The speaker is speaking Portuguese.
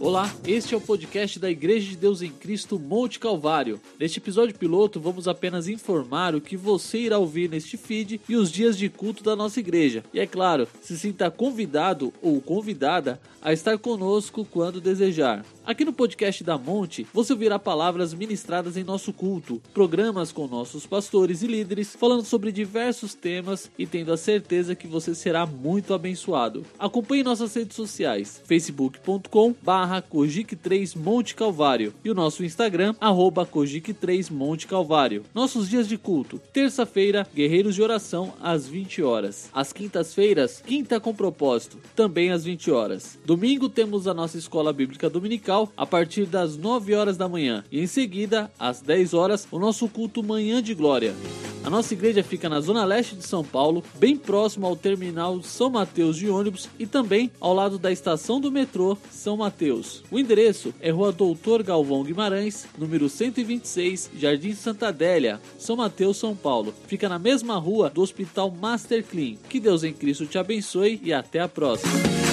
Olá, este é o podcast da Igreja de Deus em Cristo Monte Calvário. Neste episódio piloto, vamos apenas informar o que você irá ouvir neste feed e os dias de culto da nossa igreja. E é claro, se sinta convidado ou convidada a estar conosco quando desejar. Aqui no podcast da Monte, você ouvirá palavras ministradas em nosso culto, programas com nossos pastores e líderes falando sobre diversos temas e tendo a certeza que você será muito abençoado. Acompanhe nossas redes sociais, facebook.com barra Cogic3 Monte Calvário e o nosso Instagram, arroba Cogic3 Monte Calvário. Nossos dias de culto, terça-feira, Guerreiros de Oração, às 20 horas. Às quintas-feiras, Quinta com Propósito, também às 20 horas. Domingo temos a nossa Escola Bíblica Dominical a partir das 9 horas da manhã e em seguida, às 10 horas, o nosso culto Manhã de Glória. A nossa igreja fica na zona leste de São Paulo, bem próximo ao terminal São Mateus de ônibus e também ao lado da estação do metrô São Mateus. O endereço é Rua Doutor Galvão Guimarães, número 126, Jardim Santa Adélia, São Mateus, São Paulo. Fica na mesma rua do Hospital Master Clean. Que Deus em Cristo te abençoe e até a próxima.